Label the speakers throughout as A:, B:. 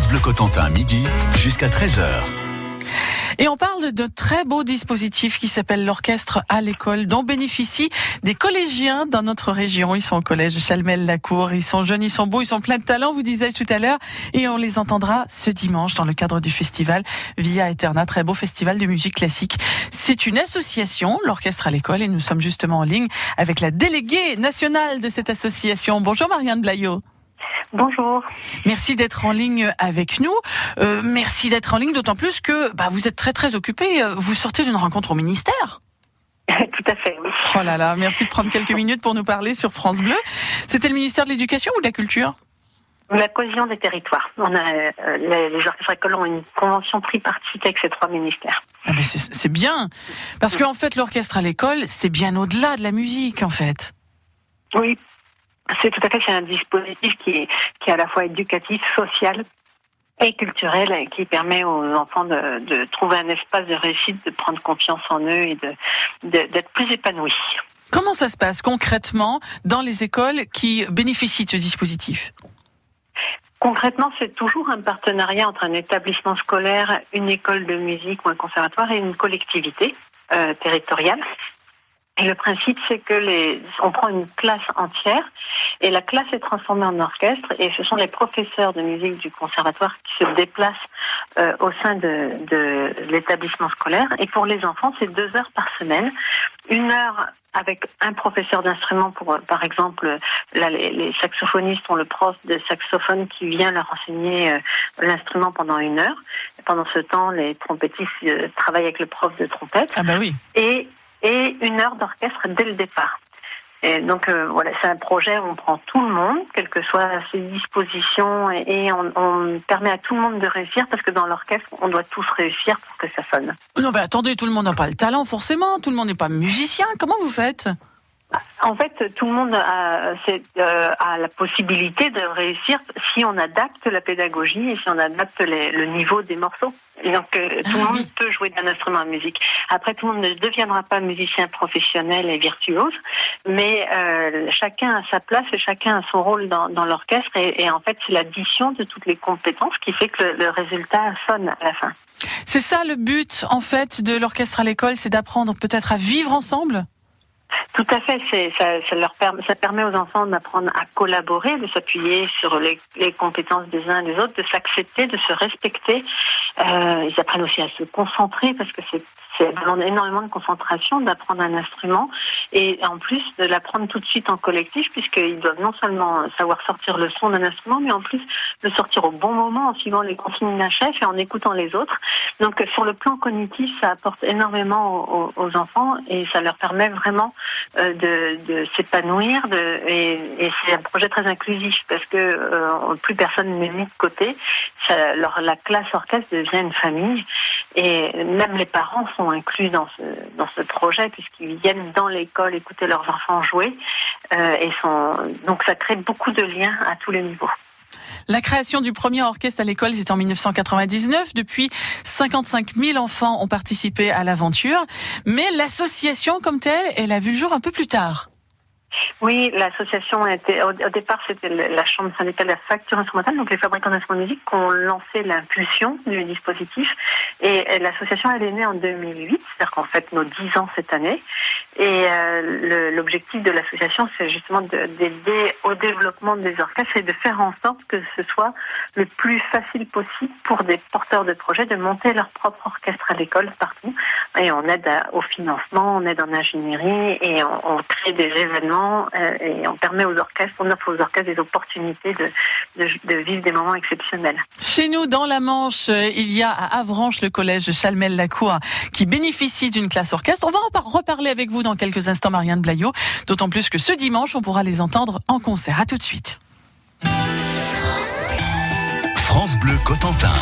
A: France Bleu Cotentin, midi jusqu'à 13h.
B: Et on parle de très beaux dispositifs qui s'appellent l'orchestre à l'école, dont bénéficient des collégiens dans notre région. Ils sont au collège Chalmel-Lacour, ils sont jeunes, ils sont beaux, ils sont pleins de talent, vous disais tout à l'heure, et on les entendra ce dimanche dans le cadre du festival Via Eterna, très beau festival de musique classique. C'est une association, l'orchestre à l'école, et nous sommes justement en ligne avec la déléguée nationale de cette association. Bonjour Marianne Blaillot.
C: Bonjour.
B: Merci d'être en ligne avec nous. Euh, merci d'être en ligne, d'autant plus que bah, vous êtes très très occupé. Vous sortez d'une rencontre au ministère.
C: Tout à fait, oui.
B: Oh là là, merci de prendre quelques minutes pour nous parler sur France Bleu. C'était le ministère de l'Éducation ou de la Culture?
C: La cohésion des territoires. On a, euh, les, les orchestres écoles ont une convention tripartite avec ces trois ministères.
B: Ah ben c'est bien, parce qu'en fait l'orchestre à l'école, c'est bien au-delà de la musique en fait.
C: Oui, c'est tout à fait, c'est un dispositif qui est, qui est à la fois éducatif, social et culturel et qui permet aux enfants de, de trouver un espace de réussite, de prendre confiance en eux et de, d'être plus épanouis.
B: Comment ça se passe concrètement dans les écoles qui bénéficient de ce dispositif?
C: Concrètement, c'est toujours un partenariat entre un établissement scolaire, une école de musique ou un conservatoire et une collectivité euh, territoriale. Et le principe, c'est que les, on prend une classe entière et la classe est transformée en orchestre et ce sont les professeurs de musique du conservatoire qui se déplacent euh, au sein de, de l'établissement scolaire. Et pour les enfants, c'est deux heures par semaine, une heure avec un professeur d'instrument pour, par exemple, là, les, les, saxophonistes ont le prof de saxophone qui vient leur enseigner euh, l'instrument pendant une heure. Et pendant ce temps, les trompettistes euh, travaillent avec le prof de trompette.
B: Ah bah oui.
C: Et et une heure d'orchestre dès le départ. Et donc euh, voilà, c'est un projet où on prend tout le monde, quelles que soient ses dispositions, et, on, on, permet à tout le monde de réussir parce que dans l'orchestre, on doit tous réussir pour que ça sonne.
B: Non, mais attendez, tout le monde n'a pas le talent forcément, tout le monde n'est pas musicien. Comment vous faites?
C: En fait, tout le monde a, euh, a, la possibilité de réussir si on adapte la pédagogie et si on adapte les, le niveau des morceaux. Et donc, euh, tout le monde peut jouer d'un instrument de musique. Après, tout le monde ne deviendra pas musicien professionnel et virtuose, mais euh, chacun a sa place et chacun a son rôle dans, dans l'orchestre. Et, et, en fait, c'est l'addition de toutes les compétences qui fait que le, le résultat sonne à la fin.
B: C'est ça le but, en fait, de l'orchestre à l'école, c'est d'apprendre peut-être à vivre ensemble?
C: Tout à fait, ça, leur permet, ça permet aux enfants d'apprendre à collaborer, de s'appuyer sur les, compétences des uns et des autres, de s'accepter, de se respecter. Euh, ils apprennent aussi à se concentrer parce que c'est, c'est demande énormément de concentration d'apprendre un instrument et en plus de l'apprendre tout de suite en collectif puisqu'ils doivent non seulement savoir sortir le son d'un instrument mais en plus le sortir au bon moment en suivant les consignes d'un chef et en écoutant les autres. Donc sur le plan cognitif, ça apporte énormément aux, enfants et ça leur permet vraiment de, de s'épanouir et, c'est un projet très inclusif parce que euh, plus personne n'est mis de côté. La classe orchestre devient une famille et même les parents sont inclus dans ce, dans ce projet puisqu'ils viennent dans l'école écouter leurs enfants jouer euh, et sont, donc ça crée beaucoup de liens à tous les niveaux.
B: La création du premier orchestre à l'école, c'est en 1999. Depuis, 55 000 enfants ont participé à l'aventure. Mais l'association comme telle, elle a vu le jour un peu plus tard.
C: Oui, l'association était au, départ c'était la chambre syndicale de la facture instrumentale, donc les fabricants d'instruments de musique qui ont lancé l'impulsion du dispositif. Et, l'association elle est née en 2008, c'est-à-dire qu'en fait nos 10 ans cette année. Et euh, l'objectif de l'association c'est justement d'aider au développement des orchestres et de faire en sorte que ce soit le plus facile possible pour des porteurs de projets de monter leur propre orchestre à l'école partout. Et on aide au financement, on aide en ingénierie et on crée des événements euh, et on permet aux orchestres, on offre aux orchestres des opportunités de, de, de, vivre des moments exceptionnels.
B: Chez nous, dans la Manche, il y a à Avranches le collège Chalmel-Lacour qui bénéficie d'une classe orchestre. On va en reparler avec vous dans quelques instants, Marianne Blaillot, d'autant plus que ce dimanche, on pourra les entendre en concert. À tout de suite.
A: France, France Bleu Cotentin.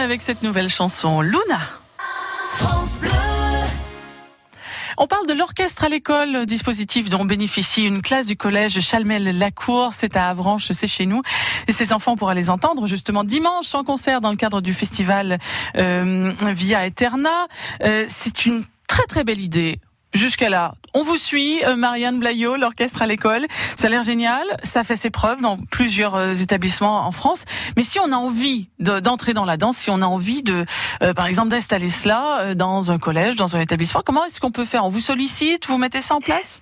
B: Avec cette nouvelle chanson, Luna. On parle de l'orchestre à l'école, dispositif dont bénéficie une classe du collège Chalmel-Lacour. C'est à Avranches, c'est chez nous. Et ces enfants pourra les entendre justement dimanche en concert dans le cadre du festival euh, Via Eterna. Euh, c'est une très très belle idée. Jusqu'à là, on vous suit, euh, Marianne Blaillot, l'orchestre à l'école. Ça a l'air génial, ça fait ses preuves dans plusieurs euh, établissements en France. Mais si on a envie de- d'entrer dans la danse, si on a envie de, euh, par exemple, d'installer cela euh, dans un collège, dans un établissement, comment est-ce qu'on peut faire? On vous sollicite, vous mettez ça en place?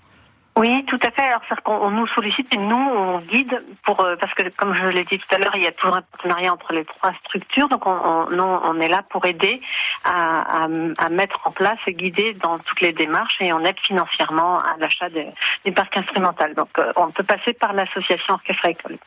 C: Oui, tout à fait. Alors, c'est qu'on on nous sollicite et nous, on guide pour euh, parce que, comme je l'ai dit tout à l'heure, il y a toujours un partenariat entre les trois structures. Donc, on, est là pour aider à, mettre en place et guider dans toutes les démarches et on aide financièrement à l'achat de- du parc instrumental. Donc, euh, on peut passer par l'association Orchestre École.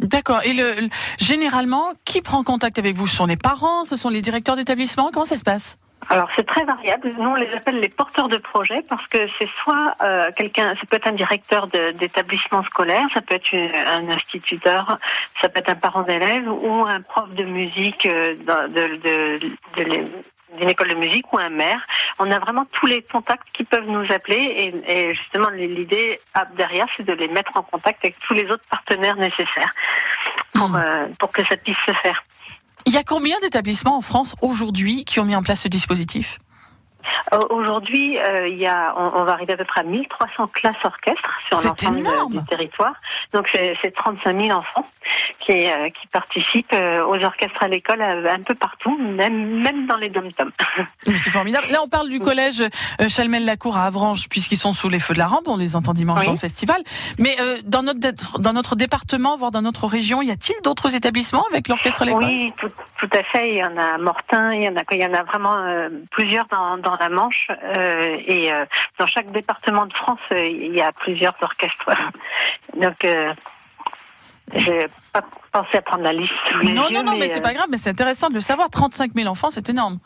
B: D'accord. Et le- généralement, qui prend contact avec vous? Ce sont les parents, ce sont les directeurs d'établissement? Comment ça se passe?
C: Alors c'est très variable. Nous on les appelle les porteurs de projet parce que c'est soit euh, quelqu'un, ça peut être un directeur d'établissement scolaire, ça peut être une- un instituteur, ça peut être un parent d'élève ou un prof de musique euh, dans- de, de, de l'é- d'une école de musique ou un maire. On a vraiment tous les contacts qui peuvent nous appeler et, et justement l'idée ah, derrière c'est de les mettre en contact avec tous les autres partenaires nécessaires pour,
B: Hmm.
C: euh, pour que ça puisse se faire.
B: Il y a combien d'établissements en France aujourd'hui qui ont mis en place ce dispositif?
C: Aujourd'hui, euh, il y a, on, on va arriver à peu près à 1300 classes orchestres sur l'ensemble du territoire. Donc c'est c'est 35 000 enfants qui, euh, qui participent euh, aux orchestres à l'école euh, un peu partout, même même dans les dom-toms.
B: C'est formidable. Là, on parle du collège euh, Chalmel-Lacour à Avranches, puisqu'ils sont sous les feux de la rampe. On les entend dimanche
C: Oui.
B: dans le festival. Mais euh, dans notre dans notre département, voire dans notre région, y a-t-il d'autres établissements avec l'orchestre à l'école?
C: Oui, tout, tout à fait. Il y en a à Mortain, il y en a, il y en a vraiment euh, plusieurs dans, dans la Manche. euh, et euh, dans chaque département de France, euh, il y a plusieurs orchestres. Donc, j'ai pas pensé à prendre la liste.
B: Non, non, non, mais,
C: euh,
B: c'est pas grave. Mais c'est intéressant de le savoir. 35 000 enfants, c'est énorme.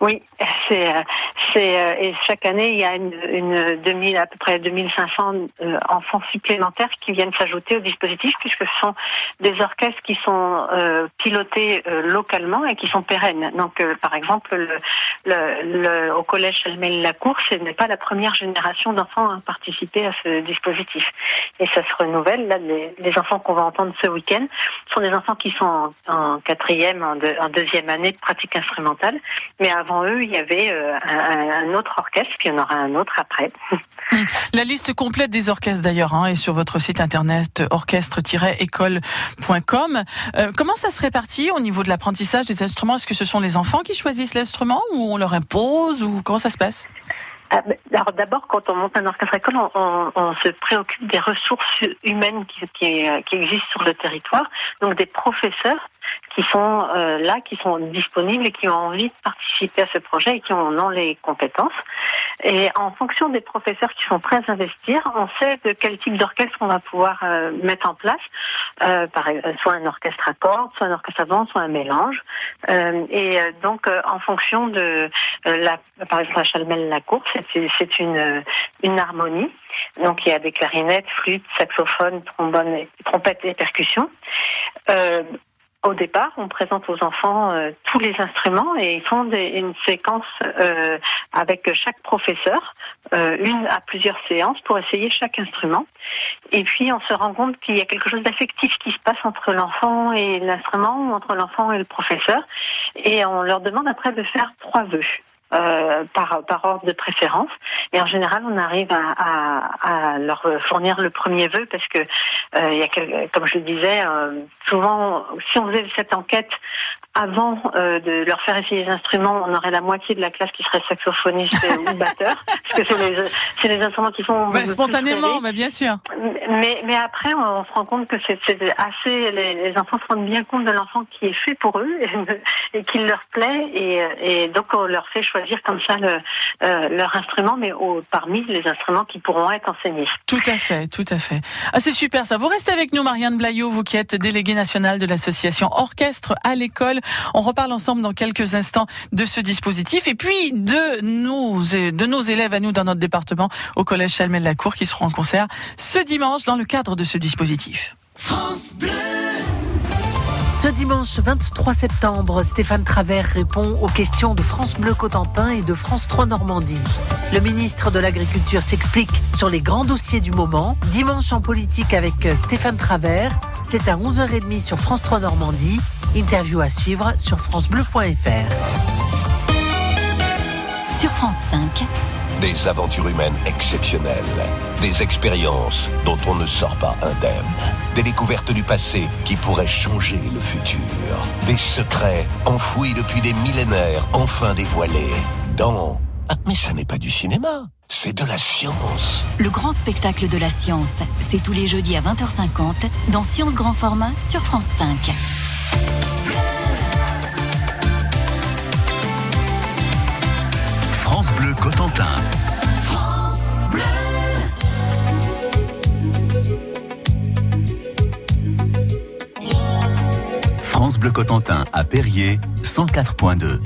C: Oui, c'est euh, euh, et chaque année il y a une, une 2000 à peu près 2500 euh, enfants supplémentaires qui viennent s'ajouter au dispositif puisque ce sont des orchestres qui sont pilotés localement et qui sont pérennes. Donc par exemple le, le, le- au collège Chalmel-Lacour, ce n'est pas la première génération d'enfants à participer à ce dispositif et ça se renouvelle. Là les, enfants qu'on va entendre ce week-end sont des enfants qui sont en, en quatrième, en, en deuxième année de pratique instrumentale. Mais avant eux, il y avait euh, un, autre orchestre, puis il y en aura un autre après.
B: La liste complète des orchestres d'ailleurs hein, est sur votre site internet orchestre-école.com. Euh, comment ça se répartit au niveau de l'apprentissage des instruments? Est-ce que ce sont les enfants qui choisissent l'instrument ou on leur impose ou comment ça se passe?
C: Alors d'abord, quand on monte un orchestre école, on, on- on se préoccupe des ressources humaines qui, qui, euh, qui existent sur le territoire, donc des professeurs qui sont euh, là, qui sont disponibles et qui ont envie de participer à ce projet et qui en ont les compétences. Et en fonction des professeurs qui sont prêts à investir, on sait de quel type d'orchestre on va pouvoir euh, mettre en place. Euh, par, soit un orchestre à cordes, soit un orchestre avant, soit un mélange. Euh, et euh, donc, en fonction de la, par exemple, à Chalmel-la-Cour, c'est une, harmonie. Donc, il y a des clarinettes, flûtes, saxophones, trombones, et- trompettes et percussions. Euh, au départ, on présente aux enfants euh, tous les instruments et ils font une séquence euh, avec chaque professeur, une à plusieurs séances pour essayer chaque instrument. Et puis on se rend compte qu'il y a quelque chose d'affectif qui se passe entre l'enfant et l'instrument ou entre l'enfant et le professeur. Et on leur demande après de faire trois vœux. Euh, par, par ordre de préférence. Et en général, on arrive à, à, à leur fournir le premier vœu parce que, euh, il y a comme je le disais, euh, souvent, si on faisait cette enquête avant euh, de leur faire essayer les instruments, on aurait la moitié de la classe qui serait saxophoniste ou batteur, parce que c'est les, c'est les instruments qui font
B: spontanément, mais bien sûr.
C: Mais, mais après, on, se rend compte que c'est, assez. Les, les, enfants se rendent bien compte de l'enfant qui est fait pour eux et, et qu'il leur plaît, et, et, donc on leur fait choisir comme ça le, euh, leur instrument, mais au, parmi les instruments qui pourront être enseignés.
B: Tout à fait, tout à fait. Ah, c'est super ça. Vous restez avec nous, Marianne Blaillot, vous qui êtes déléguée nationale de l'association Orchestre à l'école. On reparle ensemble dans quelques instants de ce dispositif et puis de nos, élèves à nous dans notre département au collège Chalmel-Lacour qui seront en concert ce dimanche dans le cadre de ce dispositif.
D: Ce dimanche 23 septembre, Stéphane Travers répond aux questions de France Bleu Cotentin et de France 3 Normandie. Le ministre de l'Agriculture s'explique sur les grands dossiers du moment. Dimanche en politique avec Stéphane Travers, c'est à 11h30 sur France 3 Normandie. Interview à suivre sur francebleu.fr.
E: Sur France 5.
F: Des aventures humaines exceptionnelles, des expériences dont on ne sort pas indemne, des découvertes du passé qui pourraient changer le futur, des secrets enfouis depuis des millénaires enfin dévoilés dans... Ah, mais ça n'est pas du cinéma c'est de la science.
E: Le grand spectacle de la science, c'est tous les jeudis à 20h50 dans Science Grand Format sur France 5.
A: Cotentin. France Bleu. France Bleu Cotentin à Perrier, 104.2.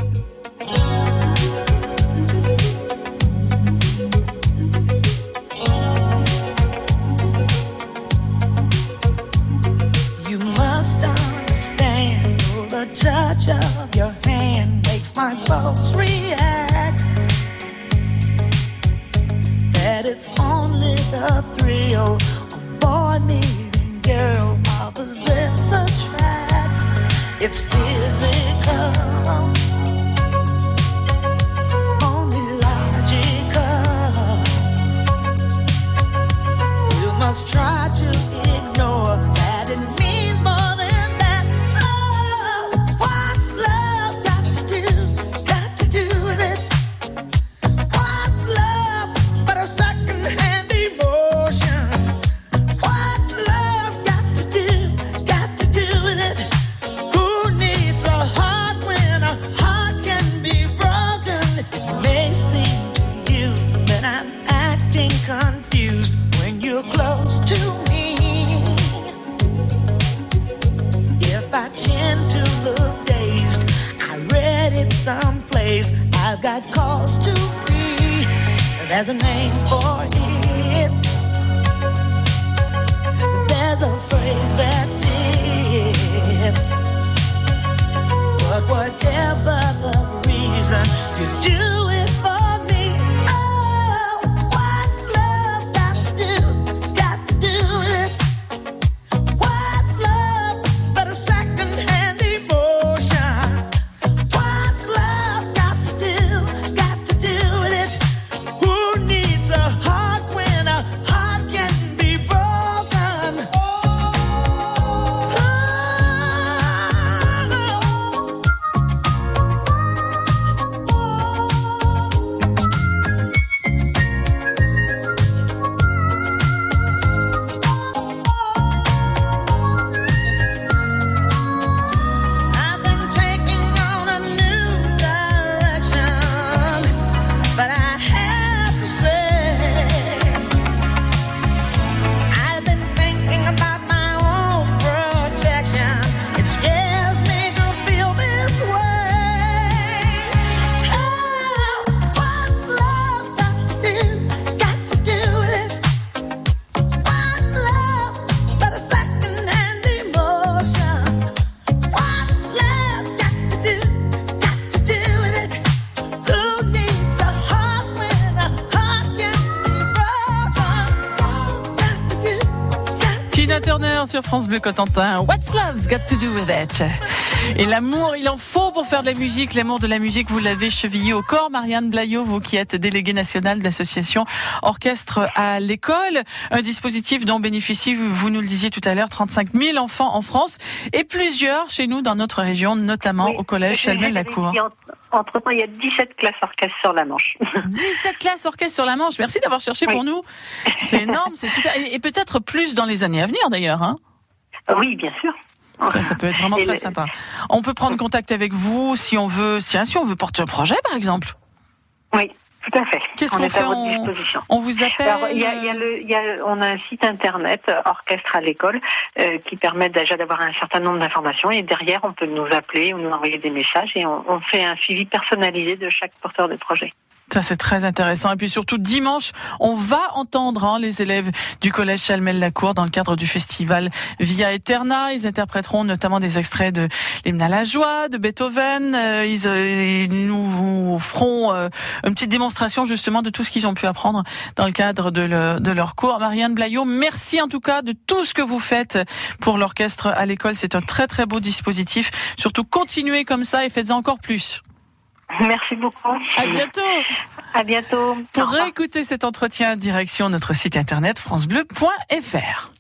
B: Sur France Bleu Cotentin. What's love's got to do with it? Et l'amour, il en faut pour faire de la musique. L'amour de la musique, vous l'avez chevillé au corps. Marianne Blaillot, vous qui êtes déléguée nationale de l'association Orchestre à l'école. Un dispositif dont bénéficient, vous nous le disiez tout à l'heure, 35 000 enfants en France et plusieurs chez nous dans notre région, notamment
C: Oui,
B: au collège Chalmel-Lacour.
C: Entre temps, il y a 17 classes orchestres sur la Manche.
B: 17 classes orchestre sur la Manche. Merci d'avoir cherché
C: Oui.
B: pour nous. C'est énorme, c'est super. Et, et peut-être plus dans les années à venir d'ailleurs. Hein.
C: oui, bien sûr.
B: Ça, ça peut être vraiment
C: Et
B: très
C: le-
B: sympa. On peut prendre contact avec vous si on veut, tiens, si on veut porter un projet par exemple.
C: Oui, tout à fait.
B: Qu'est-ce
C: on
B: qu'on
C: est
B: fait
C: à votre
B: on,
C: disposition.
B: on vous appelle
C: Alors, il y a, y a le, il y a- on a un site internet, euh, Orchestre à l'école, euh, qui permet déjà d'avoir un certain nombre d'informations. Et derrière, on peut nous appeler ou nous envoyer des messages et on, on fait un suivi personnalisé de chaque porteur de projet.
B: Ça, c'est très intéressant. Et puis surtout, dimanche, on va entendre hein, les élèves du collège Chalmel-Lacour dans le cadre du festival Via Eterna. Ils interpréteront notamment des extraits de l'hymne à la joie, de Beethoven. Euh, ils, euh, ils nous feront euh, une petite démonstration justement de tout ce qu'ils ont pu apprendre dans le cadre de, le- de leur cours. Marianne Blaillot, merci en tout cas de tout ce que vous faites pour l'orchestre à l'école. C'est un très très beau dispositif. Surtout, continuez comme ça et faites-en encore plus.
C: Merci beaucoup.
B: À bientôt
C: À bientôt.
B: Pour réécouter cet entretien, direction notre site internet francebleu.fr.